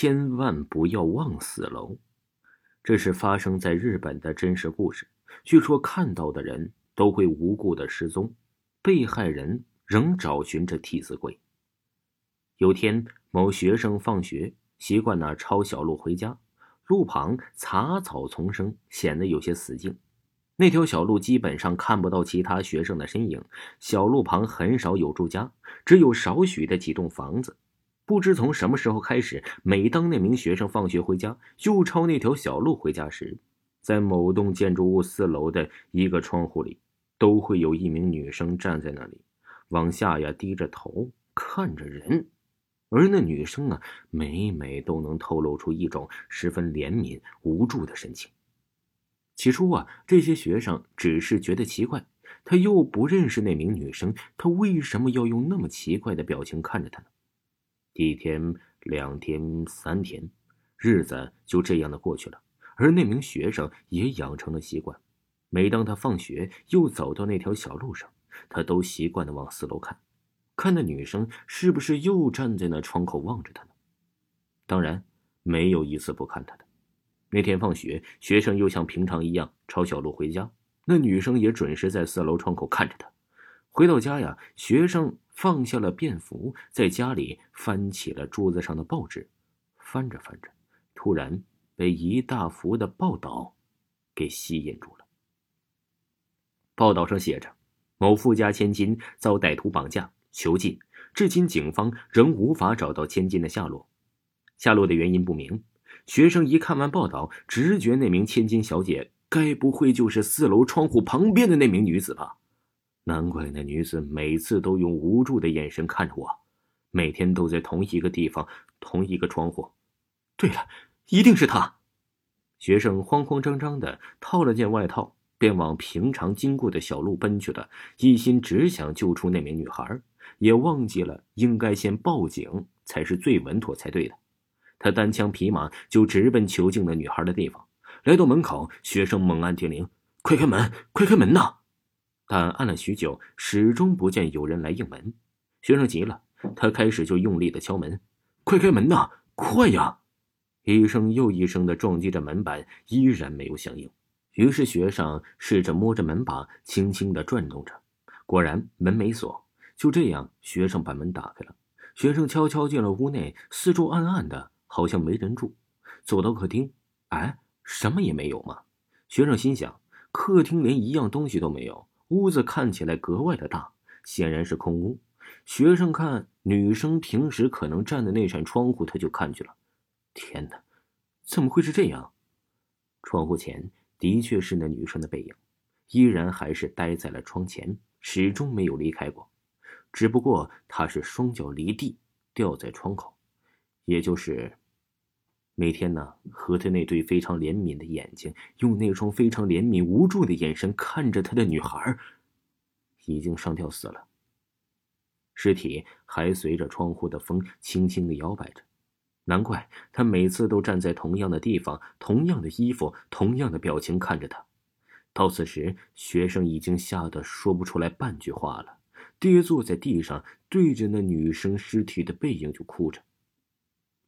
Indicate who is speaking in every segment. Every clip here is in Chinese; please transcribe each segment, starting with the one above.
Speaker 1: 千万不要忘死楼，这是发生在日本的真实故事。据说看到的人都会无故的失踪，被害人仍找寻着替死鬼。有天，某学生放学习惯呢抄小路回家，路旁杂草丛生，显得有些死静。那条小路基本上看不到其他学生的身影，小路旁很少有住家，只有少许的几栋房子。不知从什么时候开始，每当那名学生放学回家，又抄那条小路回家时，在某栋建筑物四楼的一个窗户里，都会有一名女生站在那里，往下呀低着头看着人，而那女生呢，每每都能透露出一种十分怜悯、无助的神情。起初啊，这些学生只是觉得奇怪，他又不认识那名女生，他为什么要用那么奇怪的表情看着她呢？一天、两天、三天，日子就这样的过去了。而那名学生也养成了习惯，每当他放学又走到那条小路上，他都习惯的往四楼看，看那女生是不是又站在那窗口望着他呢？当然，没有一次不看他的。那天放学，学生又像平常一样抄小路回家，那女生也准时在四楼窗口看着他。回到家呀，学生。放下了便服，在家里翻起了桌子上的报纸，翻着翻着，突然被一大幅的报道给吸引住了。报道上写着：某富家千金遭歹徒绑架囚禁，至今警方仍无法找到千金的下落，下落的原因不明。学生一看完报道，直觉那名千金小姐该不会就是四楼窗户旁边的那名女子吧？难怪那女子每次都用无助的眼神看着我，每天都在同一个地方，同一个窗户。对了，一定是她。学生慌慌张张的套了件外套，便往平常经过的小路奔去了，一心只想救出那名女孩，也忘记了应该先报警才是最稳妥才对的。他单枪匹马就直奔囚禁的女孩的地方。来到门口，学生猛按电铃：“快开门，快开门呐！”但按了许久，始终不见有人来应门。学生急了，他开始就用力的敲门：“快开门呐，快呀！”一声又一声的撞击着门板，依然没有响应。于是学生试着摸着门把，轻轻的转动着，果然门没锁。就这样，学生把门打开了。学生悄悄进了屋内，四周暗暗的，好像没人住。走到客厅，哎，什么也没有嘛。学生心想，客厅连一样东西都没有。屋子看起来格外的大，显然是空屋。学生看女生平时可能站的那扇窗户，他就看去了。天哪，怎么会是这样？窗户前的确是那女生的背影，依然还是待在了窗前，始终没有离开过。只不过她是双脚离地，吊在窗口，也就是。每天呢，和他那对非常怜悯的眼睛，用那双非常怜悯无助的眼神看着他的女孩，已经上吊死了。尸体还随着窗户的风轻轻的摇摆着，难怪他每次都站在同样的地方，同样的衣服，同样的表情看着他。到此时，学生已经吓得说不出来半句话了，跌坐在地上，对着那女生尸体的背影就哭着。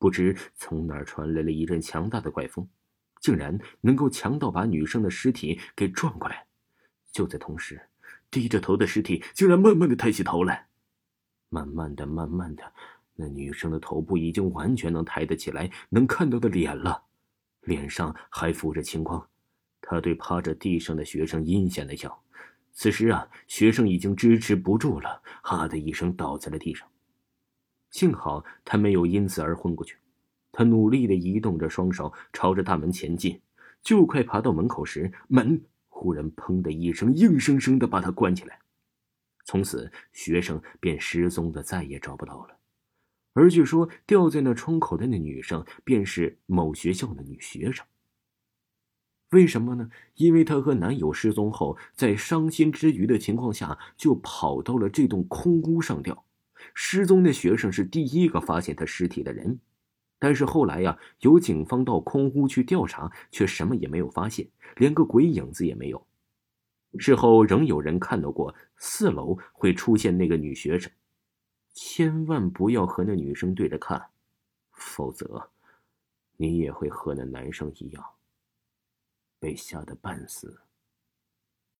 Speaker 1: 不知从哪儿传来了一阵强大的怪风，竟然能够强到把女生的尸体给转过来。就在同时，低着头的尸体竟然慢慢的抬起头来，慢慢的、慢慢的，那女生的头部已经完全能抬得起来，能看到的脸了，脸上还浮着青光。他对趴着地上的学生阴险的笑。此时啊，学生已经支持不住了，哈的一声倒在了地上。幸好他没有因此而昏过去，他努力的移动着双手，朝着大门前进。就快爬到门口时，门忽然“砰”的一声，硬生生的把他关起来。从此，学生便失踪的再也找不到了。而据说掉在那窗口的那女生便是某学校的女学生。为什么呢？因为她和男友失踪后，在伤心之余的情况下，就跑到了这栋空屋上吊。失踪的学生是第一个发现他尸体的人，但是后来呀，有警方到空屋去调查，却什么也没有发现，连个鬼影子也没有。事后仍有人看到过四楼会出现那个女学生，千万不要和那女生对着看，否则，你也会和那男生一样。被吓得半死。